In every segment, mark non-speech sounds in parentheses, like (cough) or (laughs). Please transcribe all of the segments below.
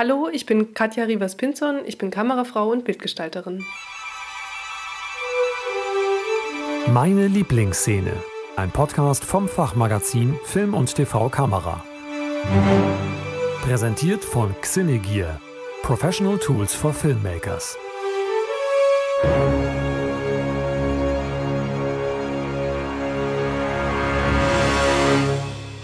Hallo, ich bin Katja Rivas-Pinzon, ich bin Kamerafrau und Bildgestalterin. Meine Lieblingsszene. Ein Podcast vom Fachmagazin Film und TV Kamera. Präsentiert von Xinegear. Professional Tools for Filmmakers.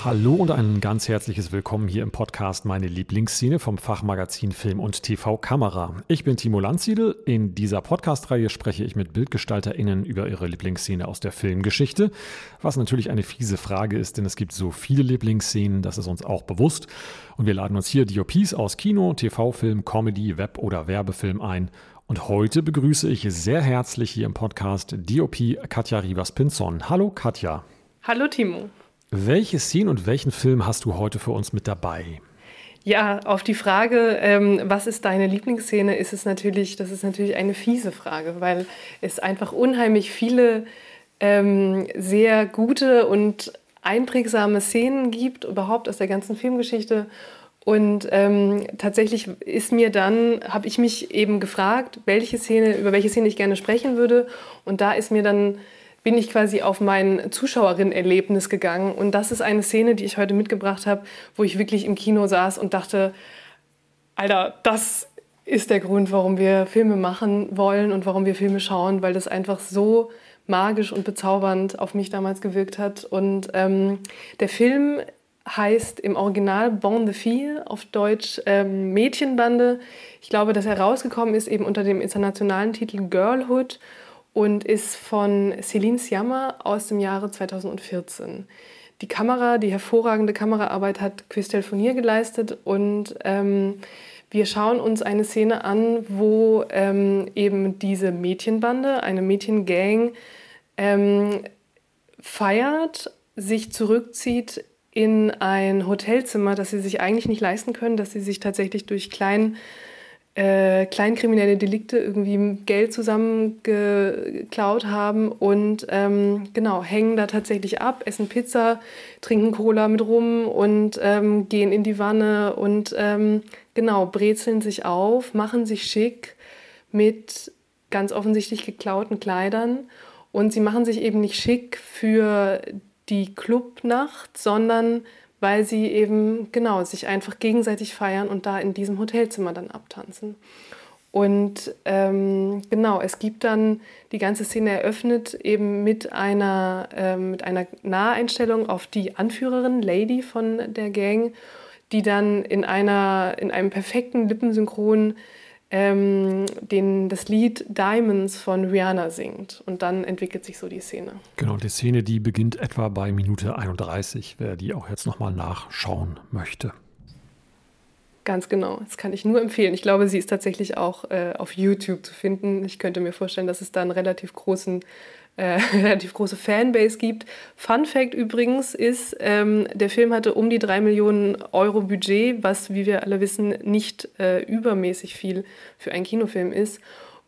Hallo und ein ganz herzliches Willkommen hier im Podcast Meine Lieblingsszene vom Fachmagazin Film und TV Kamera. Ich bin Timo Landsiedel. In dieser Podcast-Reihe spreche ich mit BildgestalterInnen über ihre Lieblingsszene aus der Filmgeschichte. Was natürlich eine fiese Frage ist, denn es gibt so viele Lieblingsszenen, das ist uns auch bewusst. Und wir laden uns hier DOPs aus Kino, TV-Film, Comedy, Web- oder Werbefilm ein. Und heute begrüße ich sehr herzlich hier im Podcast DOP Katja Rivas-Pinzon. Hallo Katja. Hallo Timo. Welche Szene und welchen Film hast du heute für uns mit dabei? Ja, auf die Frage, ähm, was ist deine Lieblingsszene, ist es natürlich, das ist natürlich eine fiese Frage, weil es einfach unheimlich viele ähm, sehr gute und einprägsame Szenen gibt, überhaupt aus der ganzen Filmgeschichte. Und ähm, tatsächlich ist mir dann, habe ich mich eben gefragt, welche Szene, über welche Szene ich gerne sprechen würde. Und da ist mir dann bin ich quasi auf mein Zuschauerinnen-Erlebnis gegangen. Und das ist eine Szene, die ich heute mitgebracht habe, wo ich wirklich im Kino saß und dachte, Alter, das ist der Grund, warum wir Filme machen wollen und warum wir Filme schauen, weil das einfach so magisch und bezaubernd auf mich damals gewirkt hat. Und ähm, der Film heißt im Original Bon de Fille, auf Deutsch ähm, Mädchenbande. Ich glaube, dass er rausgekommen ist eben unter dem internationalen Titel Girlhood und ist von Céline Sciamma aus dem Jahre 2014. Die Kamera, die hervorragende Kameraarbeit hat Christelle Fournier geleistet und ähm, wir schauen uns eine Szene an, wo ähm, eben diese Mädchenbande, eine Mädchengang, ähm, feiert, sich zurückzieht in ein Hotelzimmer, das sie sich eigentlich nicht leisten können, dass sie sich tatsächlich durch kleinen äh, kleinkriminelle Delikte irgendwie Geld zusammengeklaut haben und ähm, genau, hängen da tatsächlich ab, essen Pizza, trinken Cola mit rum und ähm, gehen in die Wanne und ähm, genau, brezeln sich auf, machen sich schick mit ganz offensichtlich geklauten Kleidern und sie machen sich eben nicht schick für die Clubnacht, sondern weil sie eben genau sich einfach gegenseitig feiern und da in diesem Hotelzimmer dann abtanzen. Und ähm, genau, es gibt dann die ganze Szene eröffnet eben mit einer, äh, mit einer Naheinstellung auf die Anführerin, Lady von der Gang, die dann in, einer, in einem perfekten Lippensynchron ähm, den, das Lied Diamonds von Rihanna singt. Und dann entwickelt sich so die Szene. Genau, die Szene, die beginnt etwa bei Minute 31, wer die auch jetzt nochmal nachschauen möchte. Ganz genau, das kann ich nur empfehlen. Ich glaube, sie ist tatsächlich auch äh, auf YouTube zu finden. Ich könnte mir vorstellen, dass es da einen relativ großen äh, (laughs) relativ große Fanbase gibt. Fun Fact übrigens ist, ähm, der Film hatte um die drei Millionen Euro Budget, was, wie wir alle wissen, nicht äh, übermäßig viel für einen Kinofilm ist.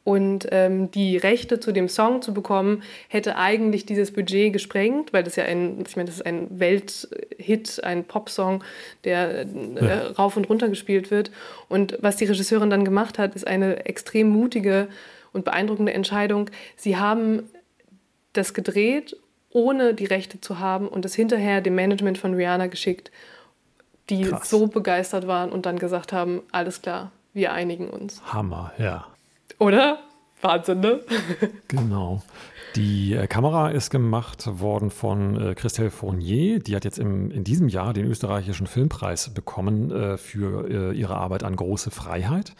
Und ähm, die Rechte zu dem Song zu bekommen, hätte eigentlich dieses Budget gesprengt, weil das ja ein, ich meine, das ist ein Welthit, ein Popsong, der äh, ja. rauf und runter gespielt wird. Und was die Regisseurin dann gemacht hat, ist eine extrem mutige und beeindruckende Entscheidung. Sie haben das gedreht, ohne die Rechte zu haben und es hinterher dem Management von Rihanna geschickt, die Krass. so begeistert waren und dann gesagt haben, alles klar, wir einigen uns. Hammer, ja. Oder? Wahnsinn, ne? (laughs) genau. Die äh, Kamera ist gemacht worden von äh, Christelle Fournier. Die hat jetzt im, in diesem Jahr den österreichischen Filmpreis bekommen äh, für äh, ihre Arbeit an Große Freiheit.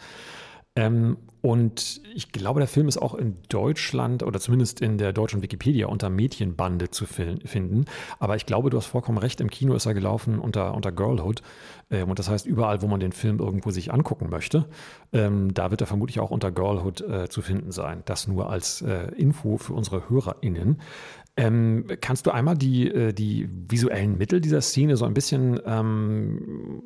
Ähm, und ich glaube, der Film ist auch in Deutschland oder zumindest in der deutschen Wikipedia unter Mädchenbande zu finden. Aber ich glaube, du hast vollkommen recht, im Kino ist er gelaufen unter, unter Girlhood. Ähm, und das heißt, überall, wo man den Film irgendwo sich angucken möchte, ähm, da wird er vermutlich auch unter Girlhood äh, zu finden sein. Das nur als äh, Info für unsere HörerInnen. Ähm, kannst du einmal die, äh, die visuellen Mittel dieser Szene so ein bisschen ähm,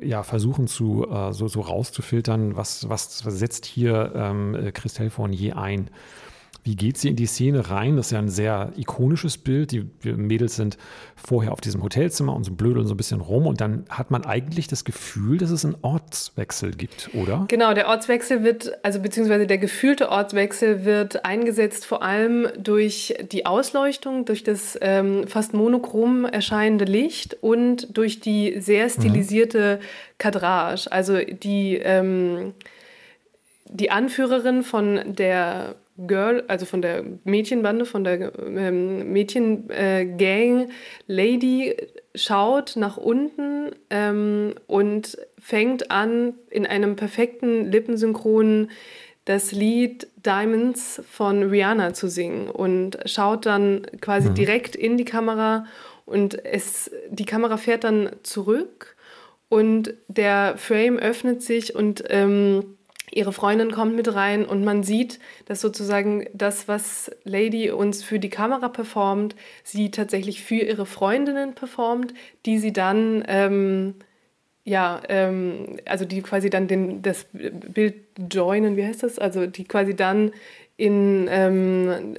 ja, versuchen zu, äh, so, so rauszufiltern? Was, was, was setzt hier ähm, Christelle Fournier ein? Wie geht sie in die Szene rein? Das ist ja ein sehr ikonisches Bild. Die Mädels sind vorher auf diesem Hotelzimmer und so blödeln so ein bisschen rum und dann hat man eigentlich das Gefühl, dass es einen Ortswechsel gibt, oder? Genau, der Ortswechsel wird, also beziehungsweise der gefühlte Ortswechsel wird eingesetzt vor allem durch die Ausleuchtung, durch das ähm, fast monochrom erscheinende Licht und durch die sehr stilisierte mhm. Kadrage. Also die ähm, die Anführerin von der Girl, also von der Mädchenbande, von der ähm, Mädchengang, äh, Lady, schaut nach unten ähm, und fängt an, in einem perfekten Lippensynchron das Lied Diamonds von Rihanna zu singen und schaut dann quasi mhm. direkt in die Kamera und es, die Kamera fährt dann zurück und der Frame öffnet sich und ähm, ihre Freundin kommt mit rein und man sieht, dass sozusagen das, was Lady uns für die Kamera performt, sie tatsächlich für ihre Freundinnen performt, die sie dann, ähm, ja, ähm, also die quasi dann den, das Bild joinen, wie heißt das? Also die quasi dann in ähm,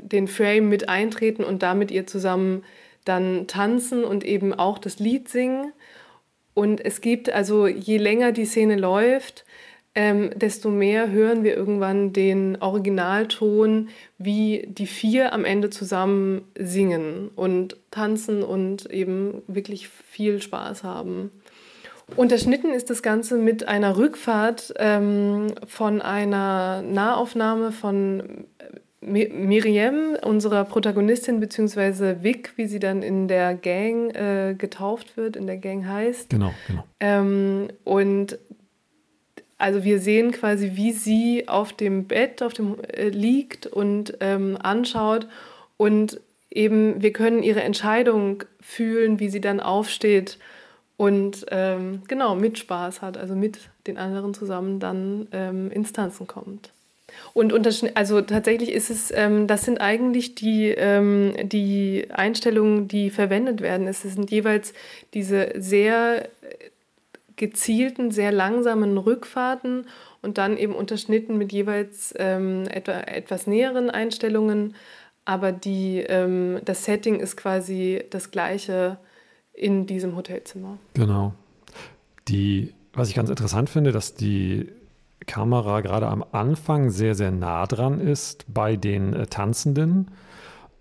den Frame mit eintreten und damit ihr zusammen dann tanzen und eben auch das Lied singen. Und es gibt also, je länger die Szene läuft, ähm, desto mehr hören wir irgendwann den Originalton, wie die vier am Ende zusammen singen und tanzen und eben wirklich viel Spaß haben. Unterschnitten ist das Ganze mit einer Rückfahrt ähm, von einer Nahaufnahme von Miriam, unserer Protagonistin, beziehungsweise Vic, wie sie dann in der Gang äh, getauft wird, in der Gang heißt. Genau, genau. Ähm, und also wir sehen quasi, wie sie auf dem Bett, auf dem äh, liegt und ähm, anschaut und eben wir können ihre Entscheidung fühlen, wie sie dann aufsteht und ähm, genau mit Spaß hat, also mit den anderen zusammen dann ähm, ins Tanzen kommt. Und also tatsächlich ist es, ähm, das sind eigentlich die, ähm, die Einstellungen, die verwendet werden. Es sind jeweils diese sehr gezielten, sehr langsamen Rückfahrten und dann eben unterschnitten mit jeweils ähm, etwa, etwas näheren Einstellungen. Aber die, ähm, das Setting ist quasi das gleiche in diesem Hotelzimmer. Genau. Die, was ich ganz interessant finde, dass die Kamera gerade am Anfang sehr, sehr nah dran ist bei den äh, Tanzenden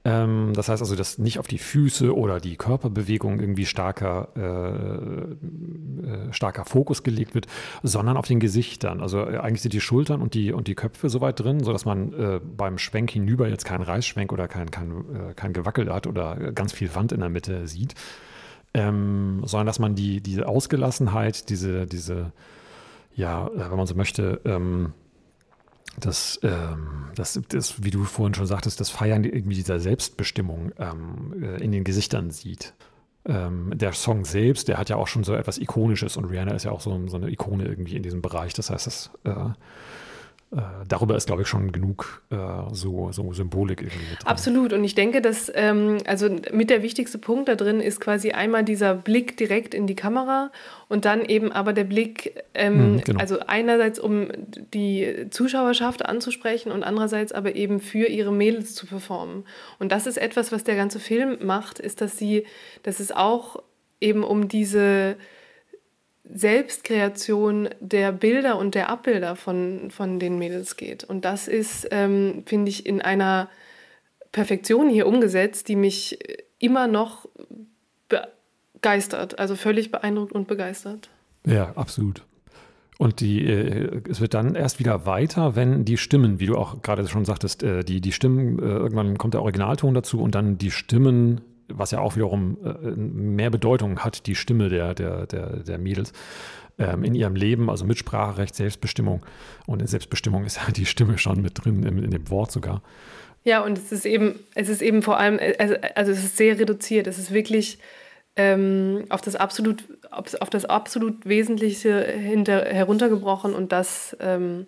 ähm, das heißt also, dass nicht auf die Füße oder die Körperbewegung irgendwie starker, äh, äh, starker Fokus gelegt wird, sondern auf den Gesichtern. Also äh, eigentlich sind die Schultern und die, und die Köpfe so weit drin, sodass man äh, beim Schwenk hinüber jetzt keinen Reißschwenk oder kein, kein, äh, kein Gewackel hat oder ganz viel Wand in der Mitte sieht. Ähm, sondern dass man die, diese Ausgelassenheit, diese, diese, ja, äh, wenn man so möchte, ähm, das, ähm, das, das, wie du vorhin schon sagtest, das Feiern irgendwie dieser Selbstbestimmung ähm, äh, in den Gesichtern sieht. Ähm, der Song selbst, der hat ja auch schon so etwas Ikonisches und Rihanna ist ja auch so, so eine Ikone irgendwie in diesem Bereich. Das heißt, das äh, darüber ist, glaube ich, schon genug äh, so, so Symbolik irgendwie drin. Absolut. Und ich denke, dass ähm, also mit der wichtigste Punkt da drin ist quasi einmal dieser Blick direkt in die Kamera und dann eben aber der Blick, ähm, mhm, genau. also einerseits um die Zuschauerschaft anzusprechen und andererseits aber eben für ihre Mädels zu performen. Und das ist etwas, was der ganze Film macht, ist, dass sie, dass es auch eben um diese Selbstkreation der Bilder und der Abbilder von, von den Mädels geht. Und das ist, ähm, finde ich, in einer Perfektion hier umgesetzt, die mich immer noch begeistert, also völlig beeindruckt und begeistert. Ja, absolut. Und die, äh, es wird dann erst wieder weiter, wenn die Stimmen, wie du auch gerade schon sagtest, äh, die, die Stimmen, äh, irgendwann kommt der Originalton dazu und dann die Stimmen was ja auch wiederum äh, mehr Bedeutung hat, die Stimme der, der, der, der Mädels ähm, in ihrem Leben, also Mitspracherecht, Selbstbestimmung. Und in Selbstbestimmung ist ja die Stimme schon mit drin, in, dem Wort sogar. Ja, und es ist eben, es ist eben vor allem, also, also es ist sehr reduziert. Es ist wirklich ähm, auf, das absolut, auf das absolut Wesentliche hinter, heruntergebrochen und das, ähm,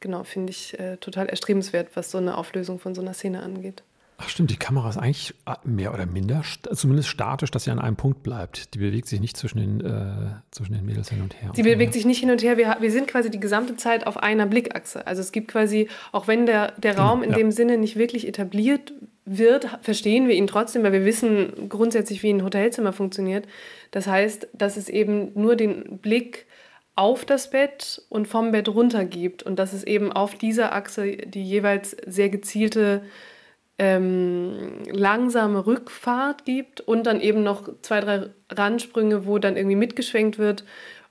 genau, finde ich äh, total erstrebenswert, was so eine Auflösung von so einer Szene angeht. Ach stimmt, die Kamera ist eigentlich äh, mehr oder minder, zumindest statisch, dass sie an einem Punkt bleibt. Die bewegt sich nicht zwischen den, äh, zwischen den Mädels hin und her. Sie bewegt sich nicht hin und her. Wir, wir sind quasi die gesamte Zeit auf einer Blickachse. Also es gibt quasi, auch wenn der, der genau, Raum in ja. dem Sinne nicht wirklich etabliert wird, verstehen wir ihn trotzdem, weil wir wissen grundsätzlich, wie ein Hotelzimmer funktioniert. Das heißt, dass es eben nur den Blick auf das Bett und vom Bett runter gibt und dass es eben auf dieser Achse die jeweils sehr gezielte ähm, langsame Rückfahrt gibt und dann eben noch zwei, drei Randsprünge, wo dann irgendwie mitgeschwenkt wird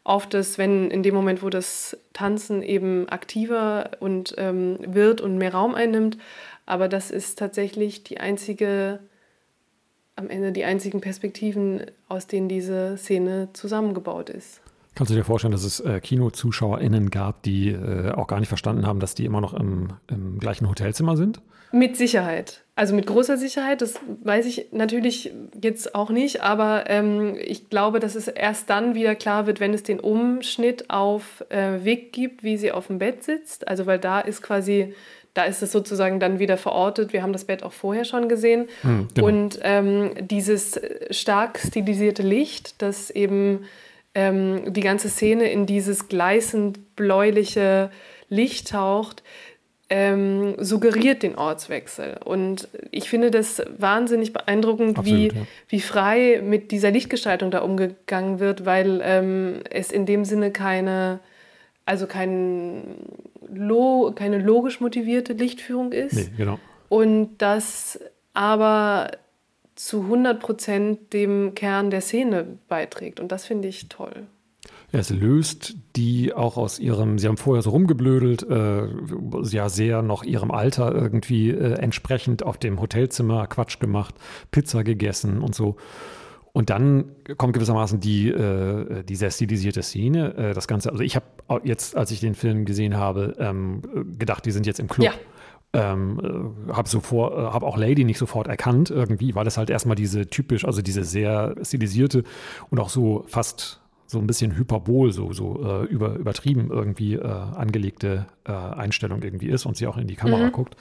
auf das, wenn in dem Moment, wo das Tanzen eben aktiver und ähm, wird und mehr Raum einnimmt. Aber das ist tatsächlich die einzige, am Ende die einzigen Perspektiven, aus denen diese Szene zusammengebaut ist. Kannst du dir vorstellen, dass es äh, KinozuschauerInnen gab, die äh, auch gar nicht verstanden haben, dass die immer noch im, im gleichen Hotelzimmer sind? Mit Sicherheit. Also mit großer Sicherheit. Das weiß ich natürlich jetzt auch nicht, aber ähm, ich glaube, dass es erst dann wieder klar wird, wenn es den Umschnitt auf äh, Weg gibt, wie sie auf dem Bett sitzt. Also weil da ist quasi da ist es sozusagen dann wieder verortet. Wir haben das Bett auch vorher schon gesehen. Hm, genau. Und ähm, dieses stark stilisierte Licht, das eben ähm, die ganze Szene in dieses gleißend bläuliche Licht taucht, ähm, suggeriert den Ortswechsel. Und ich finde das wahnsinnig beeindruckend, Absolut, wie, ja. wie frei mit dieser Lichtgestaltung da umgegangen wird, weil ähm, es in dem Sinne keine, also kein, lo, keine logisch motivierte Lichtführung ist. Nee, genau. Und das aber zu 100 Prozent dem Kern der Szene beiträgt. Und das finde ich toll. Es löst die auch aus ihrem, sie haben vorher so rumgeblödelt, äh, ja sehr noch ihrem Alter irgendwie äh, entsprechend auf dem Hotelzimmer Quatsch gemacht, Pizza gegessen und so. Und dann kommt gewissermaßen die, äh, die sehr stilisierte Szene. Äh, das Ganze, also ich habe jetzt, als ich den Film gesehen habe, ähm, gedacht, die sind jetzt im Club. Ja. Ähm, äh, habe sofort, äh, habe auch Lady nicht sofort erkannt irgendwie, weil es halt erstmal diese typisch, also diese sehr stilisierte und auch so fast so ein bisschen hyperbol, so, so äh, über, übertrieben irgendwie äh, angelegte äh, Einstellung irgendwie ist und sie auch in die Kamera mhm. guckt.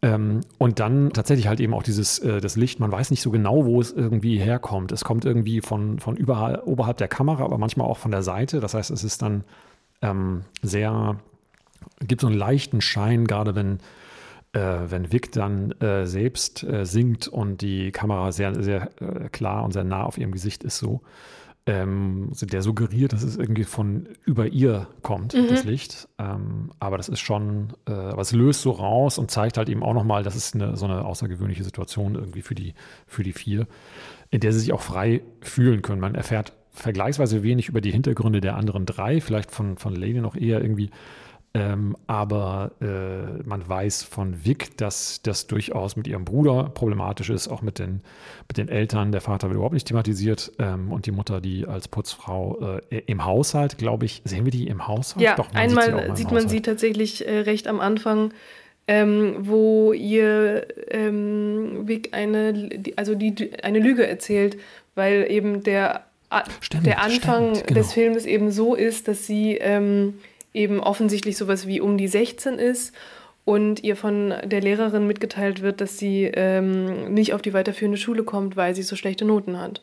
Ähm, und dann tatsächlich halt eben auch dieses äh, das Licht, man weiß nicht so genau, wo es irgendwie herkommt. Es kommt irgendwie von, von überall, oberhalb der Kamera, aber manchmal auch von der Seite. Das heißt, es ist dann ähm, sehr, gibt so einen leichten Schein, gerade wenn, äh, wenn Vic dann äh, selbst äh, singt und die Kamera sehr, sehr äh, klar und sehr nah auf ihrem Gesicht ist so ähm, der suggeriert, dass es irgendwie von über ihr kommt, mhm. das Licht. Ähm, aber das ist schon, äh, aber es löst so raus und zeigt halt eben auch nochmal, das ist eine, so eine außergewöhnliche Situation irgendwie für die, für die vier, in der sie sich auch frei fühlen können. Man erfährt vergleichsweise wenig über die Hintergründe der anderen drei, vielleicht von, von Lady noch eher irgendwie ähm, aber äh, man weiß von Vic, dass das durchaus mit ihrem Bruder problematisch ist, auch mit den, mit den Eltern. Der Vater wird überhaupt nicht thematisiert ähm, und die Mutter, die als Putzfrau äh, im Haushalt, glaube ich, sehen wir die im Haushalt? Ja, Doch, einmal sieht, sieht man sie tatsächlich äh, recht am Anfang. Ähm, wo ihr ähm, Vic eine, also die, eine Lüge erzählt, weil eben der, stimmt, der Anfang stimmt, genau. des Filmes eben so ist, dass sie ähm, eben offensichtlich sowas wie um die 16 ist und ihr von der Lehrerin mitgeteilt wird, dass sie ähm, nicht auf die weiterführende Schule kommt, weil sie so schlechte Noten hat.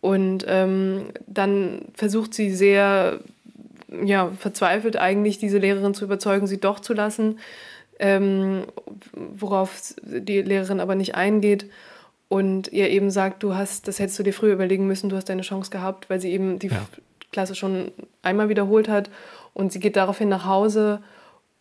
Und ähm, dann versucht sie sehr ja, verzweifelt eigentlich, diese Lehrerin zu überzeugen, sie doch zu lassen, ähm, worauf die Lehrerin aber nicht eingeht und ihr eben sagt, du hast, das hättest du dir früher überlegen müssen, du hast deine Chance gehabt, weil sie eben die ja. Klasse schon einmal wiederholt hat und sie geht daraufhin nach Hause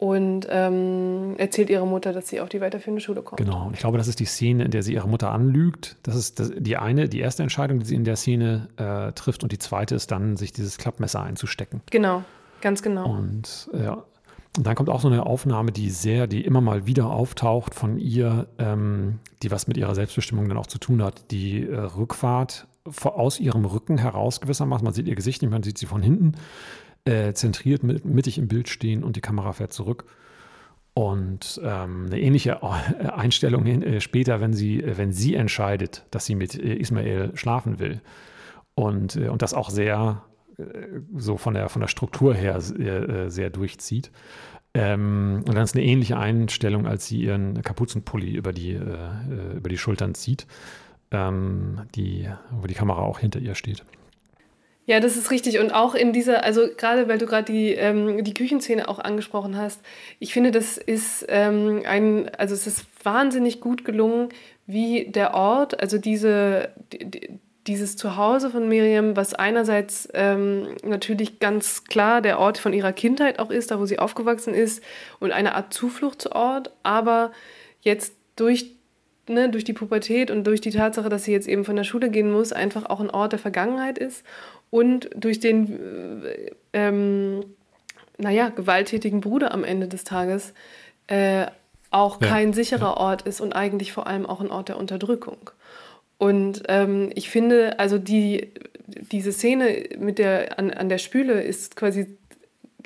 und ähm, erzählt ihrer Mutter, dass sie auf die weiterführende Schule kommt. Genau, und ich glaube, das ist die Szene, in der sie ihre Mutter anlügt. Das ist das, die eine, die erste Entscheidung, die sie in der Szene äh, trifft. Und die zweite ist dann, sich dieses Klappmesser einzustecken. Genau, ganz genau. Und ja. Und dann kommt auch so eine Aufnahme, die sehr, die immer mal wieder auftaucht von ihr, ähm, die was mit ihrer Selbstbestimmung dann auch zu tun hat. Die äh, Rückfahrt aus ihrem Rücken heraus gewissermaßen. Man sieht ihr Gesicht nicht, man sieht sie von hinten äh, zentriert mit, mittig im Bild stehen und die Kamera fährt zurück. Und ähm, eine ähnliche äh, Einstellung hin, äh, später, wenn sie, äh, wenn sie entscheidet, dass sie mit äh, Ismael schlafen will. Und, äh, und das auch sehr so von der, von der Struktur her sehr, sehr durchzieht. Ähm, und dann ist eine ähnliche Einstellung, als sie ihren Kapuzenpulli über die, über die Schultern zieht, ähm, die, wo die Kamera auch hinter ihr steht. Ja, das ist richtig. Und auch in dieser, also gerade weil du gerade die, ähm, die Küchenszene auch angesprochen hast, ich finde, das ist ähm, ein, also es ist wahnsinnig gut gelungen, wie der Ort, also diese, die, dieses Zuhause von Miriam, was einerseits ähm, natürlich ganz klar der Ort von ihrer Kindheit auch ist, da wo sie aufgewachsen ist und eine Art Zufluchtsort, aber jetzt durch, ne, durch die Pubertät und durch die Tatsache, dass sie jetzt eben von der Schule gehen muss, einfach auch ein Ort der Vergangenheit ist und durch den, äh, ähm, naja, gewalttätigen Bruder am Ende des Tages äh, auch ja, kein sicherer ja. Ort ist und eigentlich vor allem auch ein Ort der Unterdrückung. Und ähm, ich finde, also die, diese Szene mit der, an, an der Spüle ist quasi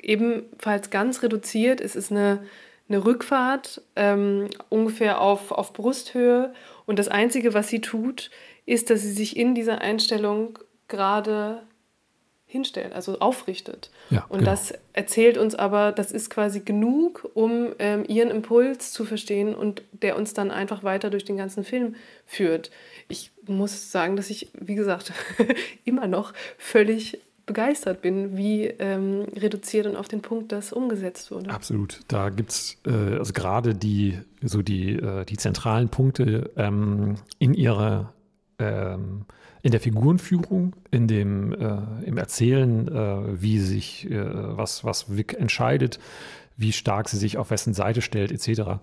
ebenfalls ganz reduziert. Es ist eine, eine Rückfahrt ähm, ungefähr auf, auf Brusthöhe. Und das Einzige, was sie tut, ist, dass sie sich in dieser Einstellung gerade hinstellt, also aufrichtet. Ja, und genau. das erzählt uns aber, das ist quasi genug, um ähm, ihren Impuls zu verstehen und der uns dann einfach weiter durch den ganzen Film führt. Ich muss sagen, dass ich, wie gesagt, (laughs) immer noch völlig begeistert bin, wie ähm, reduziert und auf den Punkt das umgesetzt wurde. Absolut. Da gibt es äh, also gerade die, so die, äh, die zentralen Punkte ähm, in ihrer ähm, in der Figurenführung, in dem äh, im Erzählen, äh, wie sich äh, was, was Vic entscheidet, wie stark sie sich auf wessen Seite stellt, etc.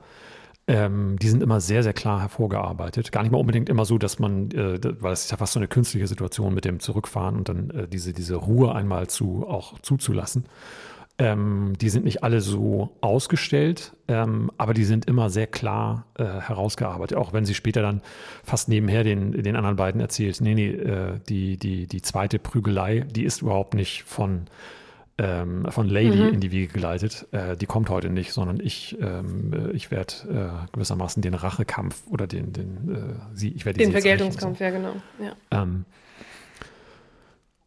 Ähm, die sind immer sehr, sehr klar hervorgearbeitet. Gar nicht mal unbedingt immer so, dass man, äh, weil es ist ja fast so eine künstliche Situation mit dem Zurückfahren und dann äh, diese, diese Ruhe einmal zu, auch zuzulassen. Ähm, die sind nicht alle so ausgestellt, ähm, aber die sind immer sehr klar äh, herausgearbeitet. Auch wenn sie später dann fast nebenher den, den anderen beiden erzählt, nee, nee, äh, die, die, die zweite Prügelei, die ist überhaupt nicht von, ähm, von Lady mhm. in die Wiege geleitet. Äh, die kommt heute nicht, sondern ich, ähm, äh, ich werde äh, gewissermaßen den Rachekampf oder den, den äh, sie, ich werde den Vergeltungskampf, so. ja genau. Ja.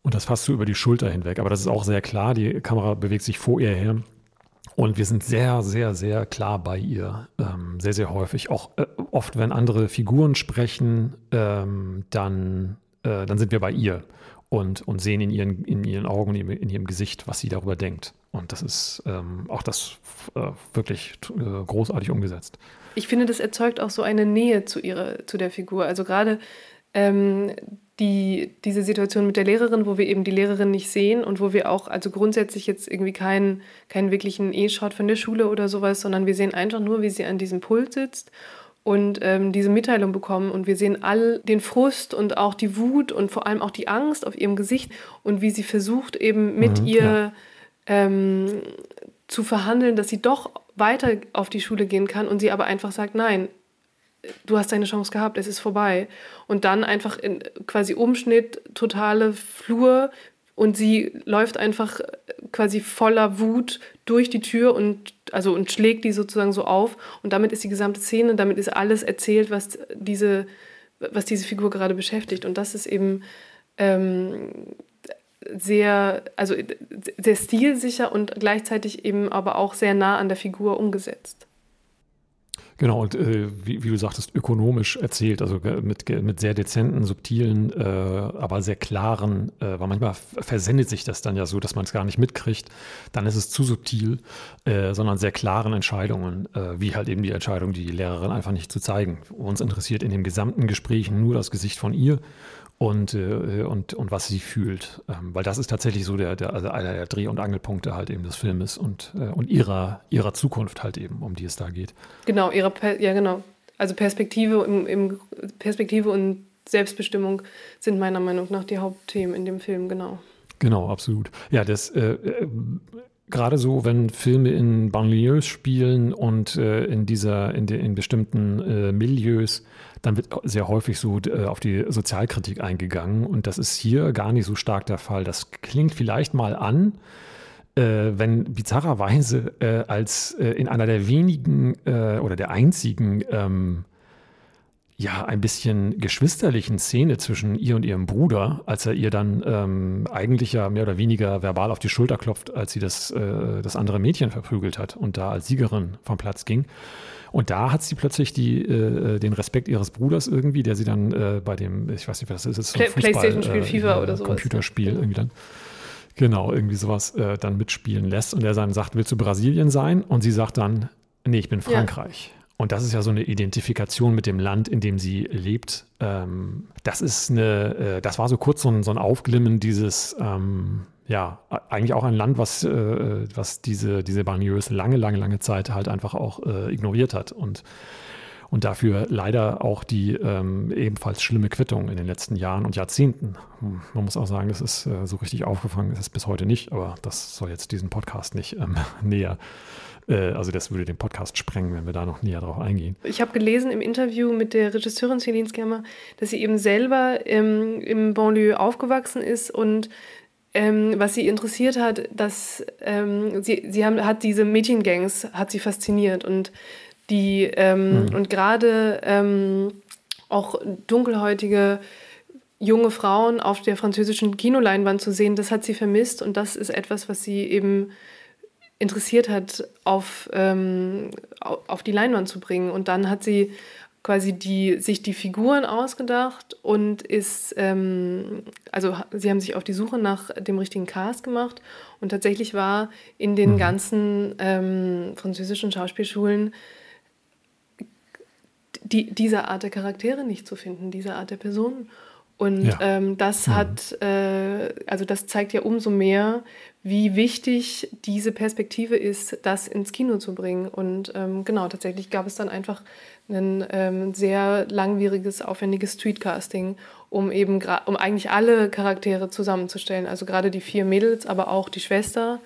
Und das fast so über die Schulter hinweg. Aber das ist auch sehr klar. Die Kamera bewegt sich vor ihr her. Und wir sind sehr, sehr, sehr klar bei ihr. Ähm, sehr, sehr häufig. Auch äh, oft, wenn andere Figuren sprechen, ähm, dann, äh, dann sind wir bei ihr und, und sehen in ihren, in ihren Augen, in, in ihrem Gesicht, was sie darüber denkt. Und das ist ähm, auch das äh, wirklich äh, großartig umgesetzt. Ich finde, das erzeugt auch so eine Nähe zu ihrer, zu der Figur. Also gerade ähm, die, diese Situation mit der Lehrerin, wo wir eben die Lehrerin nicht sehen und wo wir auch, also grundsätzlich jetzt irgendwie keinen, keinen wirklichen E-Shot von der Schule oder sowas, sondern wir sehen einfach nur, wie sie an diesem Pult sitzt und ähm, diese Mitteilung bekommen und wir sehen all den Frust und auch die Wut und vor allem auch die Angst auf ihrem Gesicht und wie sie versucht eben mit mhm, ihr ja. ähm, zu verhandeln, dass sie doch weiter auf die Schule gehen kann und sie aber einfach sagt, nein, du hast deine Chance gehabt, es ist vorbei. Und dann einfach in quasi Umschnitt, totale Flur und sie läuft einfach quasi voller Wut durch die Tür und also und schlägt die sozusagen so auf und damit ist die gesamte Szene, damit ist alles erzählt, was diese was diese Figur gerade beschäftigt und das ist eben ähm, sehr also sehr stilsicher und gleichzeitig eben aber auch sehr nah an der Figur umgesetzt. Genau, und äh, wie, wie, du sagtest, ökonomisch erzählt, also mit, mit sehr dezenten, subtilen, äh, aber sehr klaren, äh, weil manchmal versendet sich das dann ja so, dass man es gar nicht mitkriegt, dann ist es zu subtil, äh, sondern sehr klaren Entscheidungen, äh, wie halt eben die Entscheidung, die Lehrerin einfach nicht zu zeigen. Uns interessiert in dem gesamten Gespräch nur das Gesicht von ihr und, äh, und, und was sie fühlt. Ähm, weil das ist tatsächlich so der, der, also einer der Dreh- und Angelpunkte halt eben des Filmes und, äh, und ihrer, ihrer Zukunft halt eben, um die es da geht. Genau, ihre, ja genau. Also Perspektive, im, im Perspektive und Selbstbestimmung sind meiner Meinung nach die Hauptthemen in dem Film, genau. Genau, absolut. Ja, das äh, äh gerade so, wenn Filme in Banlieues spielen und äh, in dieser, in, de, in bestimmten äh, Milieus, dann wird sehr häufig so äh, auf die Sozialkritik eingegangen. Und das ist hier gar nicht so stark der Fall. Das klingt vielleicht mal an, äh, wenn bizarrerweise äh, als in einer der wenigen oder der einzigen ähm, ja, ein bisschen geschwisterlichen Szene zwischen ihr und ihrem Bruder, als er ihr dann ähm, eigentlich ja mehr oder weniger verbal auf die Schulter klopft, als sie das, äh, das andere Mädchen verprügelt hat und da als Siegerin vom Platz ging. Und da hat sie plötzlich die, äh, den Respekt ihres Bruders irgendwie, der sie dann äh, bei dem, ich weiß nicht, was das ist, so Play Playstation-Spiel, äh, FIFA oder sowas. Computerspiel irgendwie dann. Genau, irgendwie sowas äh, dann mitspielen lässt. Und er dann sagt, willst du Brasilien sein? Und sie sagt dann, nee, ich bin Frankreich. Ja. Und das ist ja so eine Identifikation mit dem Land, in dem sie lebt. Ähm, das ist eine, äh, das war so kurz so ein, so ein Aufglimmen dieses, ähm, ja, eigentlich auch ein Land, was, äh, was diese, diese Banlieues lange, lange, lange Zeit halt einfach auch äh, ignoriert hat und, und dafür leider auch die ähm, ebenfalls schlimme Quittung in den letzten Jahren und Jahrzehnten. Hm, man muss auch sagen, das ist äh, so richtig aufgefangen, ist es bis heute nicht, aber das soll jetzt diesen Podcast nicht ähm, (laughs) näher äh, also das würde den Podcast sprengen, wenn wir da noch näher drauf eingehen. Ich habe gelesen im Interview mit der Regisseurin Celine Skermer, dass sie eben selber im, im Banlieue aufgewachsen ist und ähm, was sie interessiert hat, dass ähm, sie, sie haben, hat diese Mädchengangs hat sie fasziniert und die ähm, mhm. und gerade ähm, auch dunkelhäutige junge Frauen auf der französischen Kinoleinwand zu sehen, das hat sie vermisst und das ist etwas, was sie eben interessiert hat, auf, ähm, auf die Leinwand zu bringen. Und dann hat sie quasi die, sich die Figuren ausgedacht und ist, ähm, also sie haben sich auf die Suche nach dem richtigen Cast gemacht und tatsächlich war in den mhm. ganzen ähm, französischen Schauspielschulen die, diese Art der Charaktere nicht zu finden, diese Art der Personen. Und ja. ähm, das mhm. hat, äh, also das zeigt ja umso mehr, wie wichtig diese Perspektive ist, das ins Kino zu bringen. Und ähm, genau, tatsächlich gab es dann einfach ein ähm, sehr langwieriges, aufwendiges Streetcasting, um eben um eigentlich alle Charaktere zusammenzustellen. Also gerade die vier Mädels, aber auch die Schwester.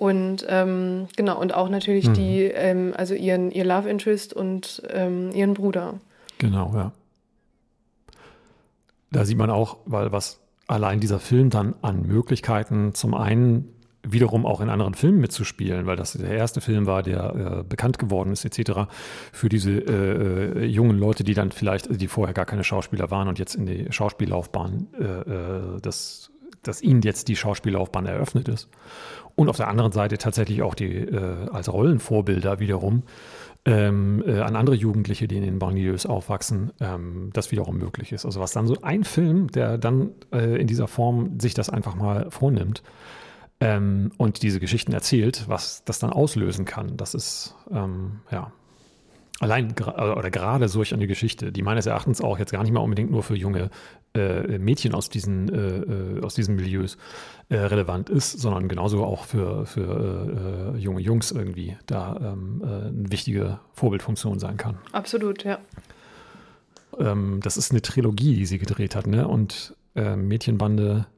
Und ähm, genau, und auch natürlich mhm. die, ähm, also ihren, ihr Love Interest und ähm, ihren Bruder. Genau, ja. Da sieht man auch, weil was allein dieser Film dann an Möglichkeiten zum einen wiederum auch in anderen Filmen mitzuspielen, weil das der erste Film war, der äh, bekannt geworden ist etc. für diese äh, äh, jungen Leute, die dann vielleicht, die vorher gar keine Schauspieler waren und jetzt in die Schauspiellaufbahn, äh, äh das, dass ihnen jetzt die Schauspiellaufbahn eröffnet ist. Und auf der anderen Seite tatsächlich auch die äh, als Rollenvorbilder wiederum ähm, äh, an andere Jugendliche, die in den Banlieues aufwachsen, ähm, das wiederum möglich ist. Also was dann so ein Film, der dann äh, in dieser Form sich das einfach mal vornimmt ähm, und diese Geschichten erzählt, was das dann auslösen kann, das ist ähm, ja allein oder gerade solch eine Geschichte, die meines Erachtens auch jetzt gar nicht mal unbedingt nur für junge äh, Mädchen aus diesen, äh, äh, aus diesen Milieus äh, relevant ist, sondern genauso auch für, für äh, junge Jungs irgendwie da ähm, äh, eine wichtige Vorbildfunktion sein kann. Absolut, ja. Ähm, das ist eine Trilogie, die sie gedreht hat, ne? Und Mädchenbande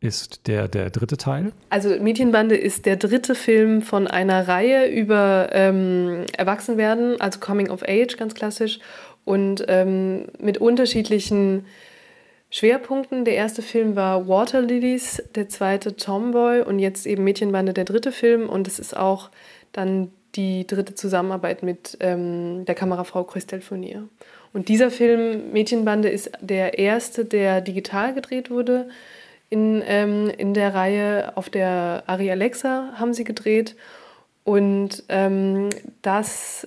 ist der, der dritte Teil? Also Mädchenbande ist der dritte Film von einer Reihe über ähm, Erwachsenwerden, also Coming of Age, ganz klassisch, und ähm, mit unterschiedlichen Schwerpunkten. Der erste Film war Water Lilies, der zweite Tomboy und jetzt eben Mädchenbande der dritte Film. Und es ist auch dann die dritte Zusammenarbeit mit ähm, der Kamerafrau Christelle Fournier. Und dieser Film Mädchenbande ist der erste, der digital gedreht wurde. In, ähm, in der Reihe auf der Ari Alexa haben sie gedreht. Und ähm, das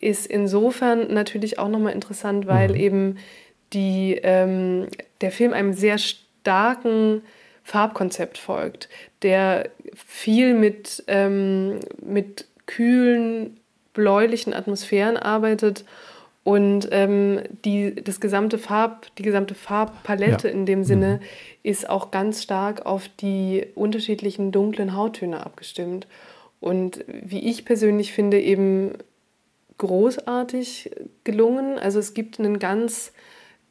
ist insofern natürlich auch nochmal interessant, weil mhm. eben die, ähm, der Film einem sehr starken Farbkonzept folgt, der viel mit, ähm, mit kühlen, bläulichen Atmosphären arbeitet und ähm, die, das gesamte Farb, die gesamte Farbpalette ja. in dem Sinne mhm. ist auch ganz stark auf die unterschiedlichen dunklen Hauttöne abgestimmt. Und wie ich persönlich finde, eben großartig gelungen. Also es gibt einen ganz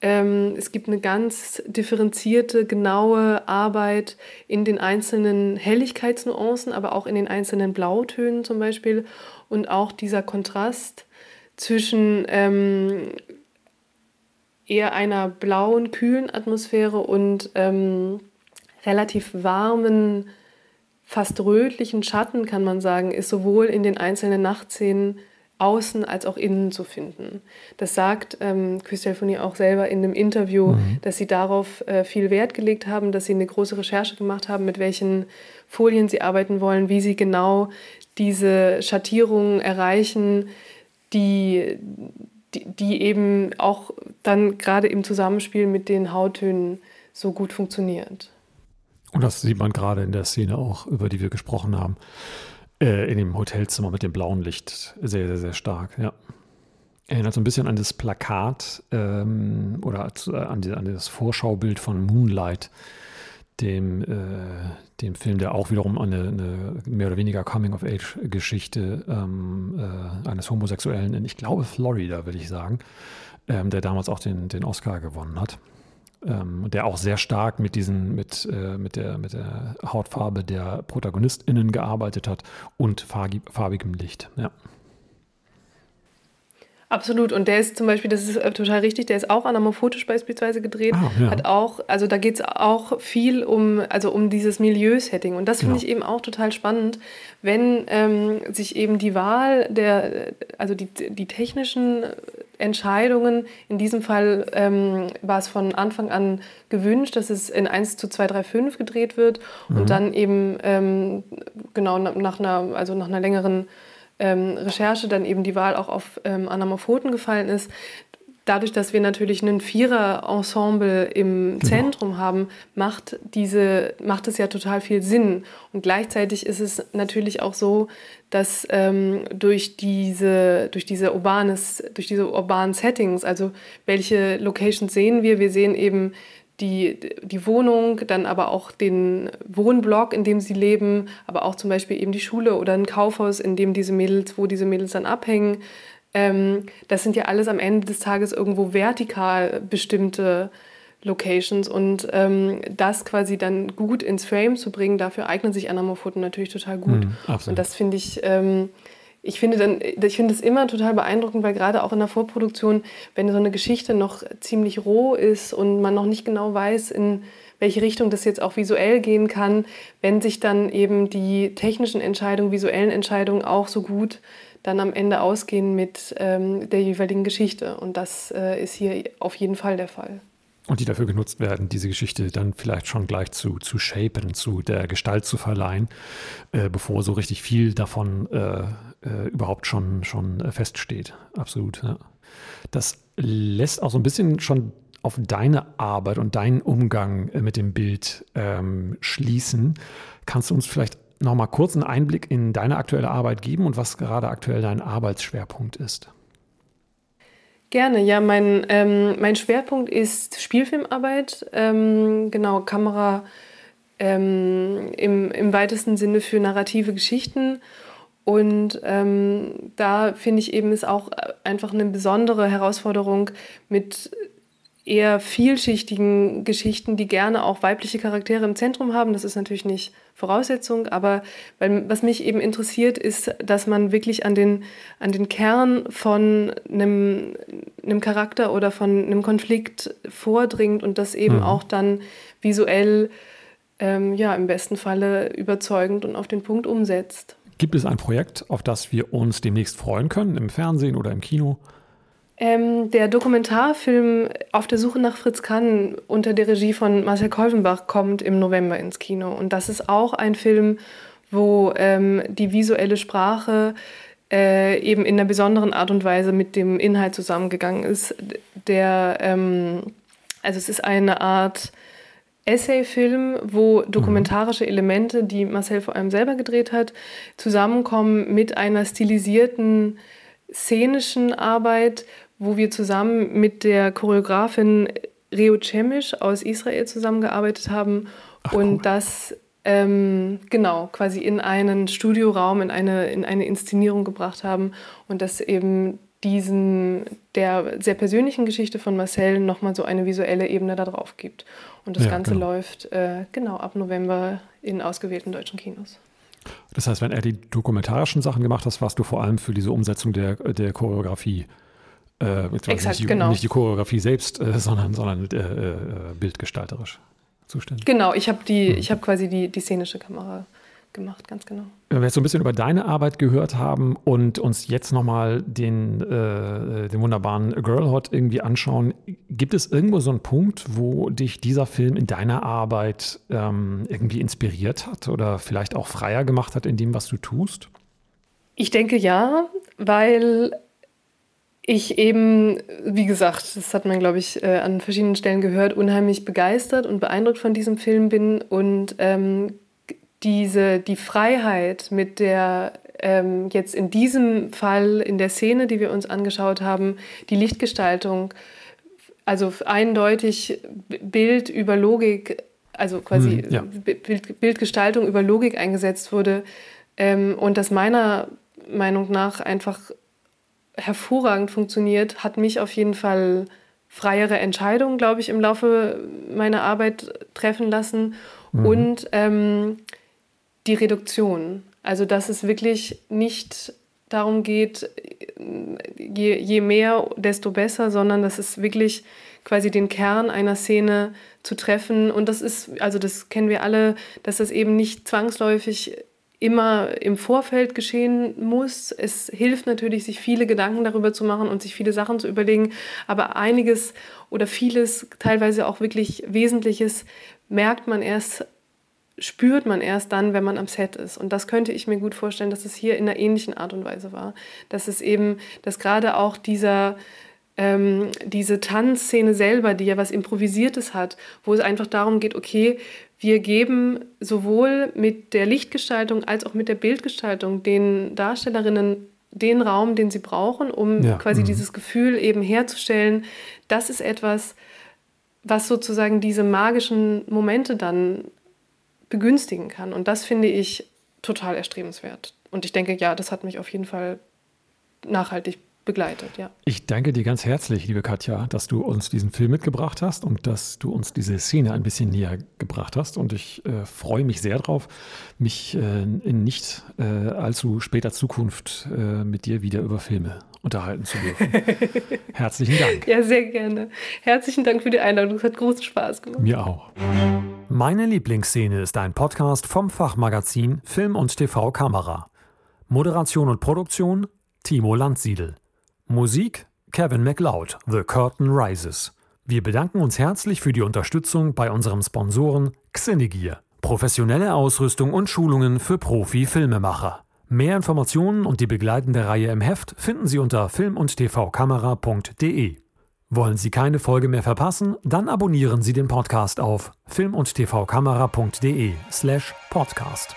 ähm, es gibt eine ganz differenzierte, genaue Arbeit in den einzelnen Helligkeitsnuancen, aber auch in den einzelnen Blautönen zum Beispiel. Und auch dieser Kontrast zwischen ähm, eher einer blauen, kühlen Atmosphäre und ähm, relativ warmen, fast rötlichen Schatten, kann man sagen, ist sowohl in den einzelnen Nachtszenen außen als auch innen zu finden. Das sagt ähm, Christelle Fournier auch selber in einem Interview, mhm. dass sie darauf äh, viel Wert gelegt haben, dass sie eine große Recherche gemacht haben, mit welchen Folien sie arbeiten wollen, wie sie genau diese Schattierungen erreichen, die, die, die eben auch dann gerade im Zusammenspiel mit den Hauttönen so gut funktioniert. Und das sieht man gerade in der Szene auch, über die wir gesprochen haben, äh, in dem Hotelzimmer mit dem blauen Licht sehr, sehr, sehr stark, ja. Erinnert so ein bisschen an das Plakat ähm, oder äh, an, die, an, das Vorschaubild von Moonlight, dem, äh, dem Film, der auch wiederum eine, eine mehr oder weniger Coming-of-Age-Geschichte ähm, äh, eines Homosexuellen in, ich glaube, Florida, würde ich sagen, ähm, der damals auch den, den Oscar gewonnen hat. Ähm, der auch sehr stark mit diesen, mit, äh, mit, der, mit der Hautfarbe der ProtagonistInnen gearbeitet hat und farbigem Licht. Ja. Absolut. Und der ist zum Beispiel, das ist äh, total richtig, der ist auch anamorphotisch beispielsweise gedreht. Ah, ja. Hat auch, also da geht es auch viel um, also um dieses Milieu-Setting. Und das finde genau. ich eben auch total spannend, wenn ähm, sich eben die Wahl der, also die, die technischen Entscheidungen, in diesem Fall ähm, war es von Anfang an gewünscht, dass es in 1 zu 2, 3, 5 gedreht wird mhm. und dann eben ähm, genau nach einer, also nach einer längeren ähm, Recherche dann eben die Wahl auch auf ähm, Anamorphoten gefallen ist. Dadurch, dass wir natürlich einen Vierer-Ensemble im genau. Zentrum haben, macht, diese, macht es ja total viel Sinn. Und gleichzeitig ist es natürlich auch so, dass ähm, durch, diese, durch, diese urbanes, durch diese urbanen Settings, also welche Locations sehen wir? Wir sehen eben die, die Wohnung, dann aber auch den Wohnblock, in dem sie leben, aber auch zum Beispiel eben die Schule oder ein Kaufhaus, in dem diese Mädels, wo diese Mädels dann abhängen. Ähm, das sind ja alles am Ende des Tages irgendwo vertikal bestimmte Locations und ähm, das quasi dann gut ins Frame zu bringen, dafür eignen sich Anamorphoten natürlich total gut. Mm, und das finde ich ähm, ich finde dann, ich finde es immer total beeindruckend, weil gerade auch in der Vorproduktion, wenn so eine Geschichte noch ziemlich roh ist und man noch nicht genau weiß, in welche Richtung das jetzt auch visuell gehen kann, wenn sich dann eben die technischen Entscheidungen, visuellen Entscheidungen auch so gut dann am Ende ausgehen mit ähm, der jeweiligen Geschichte. Und das äh, ist hier auf jeden Fall der Fall. Und die dafür genutzt werden, diese Geschichte dann vielleicht schon gleich zu, zu shapen, zu der Gestalt zu verleihen, äh, bevor so richtig viel davon äh, äh, überhaupt schon, schon feststeht. Absolut. Ja. Das lässt auch so ein bisschen schon auf deine Arbeit und deinen Umgang äh, mit dem Bild ähm, schließen. Kannst du uns vielleicht noch mal kurz einen Einblick in deine aktuelle Arbeit geben und was gerade aktuell dein Arbeitsschwerpunkt ist? Gerne, ja, mein, ähm, mein Schwerpunkt ist Spielfilmarbeit, ähm, genau, Kamera ähm, im, im weitesten Sinne für narrative Geschichten. Und ähm, da finde ich eben ist auch einfach eine besondere Herausforderung mit eher vielschichtigen Geschichten, die gerne auch weibliche Charaktere im Zentrum haben. Das ist natürlich nicht Voraussetzung, aber weil, was mich eben interessiert, ist, dass man wirklich an den, an den Kern von einem, einem Charakter oder von einem Konflikt vordringt und das eben mhm. auch dann visuell, ähm, ja, im besten Falle überzeugend und auf den Punkt umsetzt. Gibt es ein Projekt, auf das wir uns demnächst freuen können, im Fernsehen oder im Kino? Ähm, der Dokumentarfilm Auf der Suche nach Fritz Kann unter der Regie von Marcel Kolvenbach kommt im November ins Kino. Und das ist auch ein Film, wo ähm, die visuelle Sprache äh, eben in einer besonderen Art und Weise mit dem Inhalt zusammengegangen ist. Der, ähm, also es ist eine Art Essay-Film, wo dokumentarische Elemente, die Marcel vor allem selber gedreht hat, zusammenkommen mit einer stilisierten szenischen Arbeit, wo wir zusammen mit der Choreografin Reo Cemisch aus Israel zusammengearbeitet haben Ach, und cool. das ähm, genau quasi in einen Studioraum, in eine, in eine Inszenierung gebracht haben und das eben diesen der sehr persönlichen Geschichte von Marcel nochmal so eine visuelle Ebene da drauf gibt. Und das ja, Ganze genau. läuft äh, genau ab November in ausgewählten deutschen Kinos. Das heißt, wenn er die dokumentarischen Sachen gemacht hat, warst du vor allem für diese Umsetzung der, der Choreografie. Äh, Exakt, nicht, genau. Nicht die Choreografie selbst, äh, sondern, sondern äh, äh bildgestalterisch zuständig. Genau, ich habe die, hm. ich habe quasi die, die szenische Kamera gemacht, ganz genau. Wenn wir jetzt so ein bisschen über deine Arbeit gehört haben und uns jetzt nochmal den, äh, den wunderbaren Girlhot irgendwie anschauen, gibt es irgendwo so einen Punkt, wo dich dieser Film in deiner Arbeit ähm, irgendwie inspiriert hat oder vielleicht auch freier gemacht hat in dem, was du tust? Ich denke ja, weil ich eben, wie gesagt, das hat man, glaube ich, äh, an verschiedenen Stellen gehört, unheimlich begeistert und beeindruckt von diesem Film bin und ähm, diese, die Freiheit, mit der ähm, jetzt in diesem Fall, in der Szene, die wir uns angeschaut haben, die Lichtgestaltung, also eindeutig Bild über Logik, also quasi hm, ja. Bild, Bildgestaltung über Logik eingesetzt wurde ähm, und das meiner Meinung nach einfach hervorragend funktioniert, hat mich auf jeden Fall freiere Entscheidungen, glaube ich, im Laufe meiner Arbeit treffen lassen. Mhm. Und ähm, die Reduktion. Also, dass es wirklich nicht darum geht, je, je mehr, desto besser, sondern dass es wirklich quasi den Kern einer Szene zu treffen. Und das ist, also das kennen wir alle, dass das eben nicht zwangsläufig immer im Vorfeld geschehen muss. Es hilft natürlich, sich viele Gedanken darüber zu machen und sich viele Sachen zu überlegen, aber einiges oder vieles, teilweise auch wirklich Wesentliches, merkt man erst, spürt man erst dann, wenn man am Set ist. Und das könnte ich mir gut vorstellen, dass es hier in einer ähnlichen Art und Weise war. Dass es eben, dass gerade auch dieser ähm, diese Tanzszene selber, die ja was Improvisiertes hat, wo es einfach darum geht, okay, wir geben sowohl mit der Lichtgestaltung als auch mit der Bildgestaltung den Darstellerinnen den Raum, den sie brauchen, um ja. quasi mhm. dieses Gefühl eben herzustellen. Das ist etwas, was sozusagen diese magischen Momente dann begünstigen kann. Und das finde ich total erstrebenswert. Und ich denke, ja, das hat mich auf jeden Fall nachhaltig begleitet, ja. Ich danke dir ganz herzlich, liebe Katja, dass du uns diesen Film mitgebracht hast und dass du uns diese Szene ein bisschen näher gebracht hast. Und ich äh, freue mich sehr drauf, mich äh, in nicht äh, allzu später Zukunft äh, mit dir wieder über Filme unterhalten zu dürfen. (laughs) Herzlichen Dank. Ja, sehr gerne. Herzlichen Dank für die Einladung. Es hat großen Spaß gemacht. Mir auch. Meine Lieblingsszene ist ein Podcast vom Fachmagazin Film und TV Kamera. Moderation und Produktion Timo Landsiedel. Musik Kevin MacLeod, The Curtain Rises. Wir bedanken uns herzlich für die Unterstützung bei unserem Sponsoren Xenegear. Professionelle Ausrüstung und Schulungen für Profi-Filmemacher. Mehr Informationen und die begleitende Reihe im Heft finden Sie unter film- und tvkamera.de. Wollen Sie keine Folge mehr verpassen? Dann abonnieren Sie den Podcast auf film- und tvkamera.de slash podcast.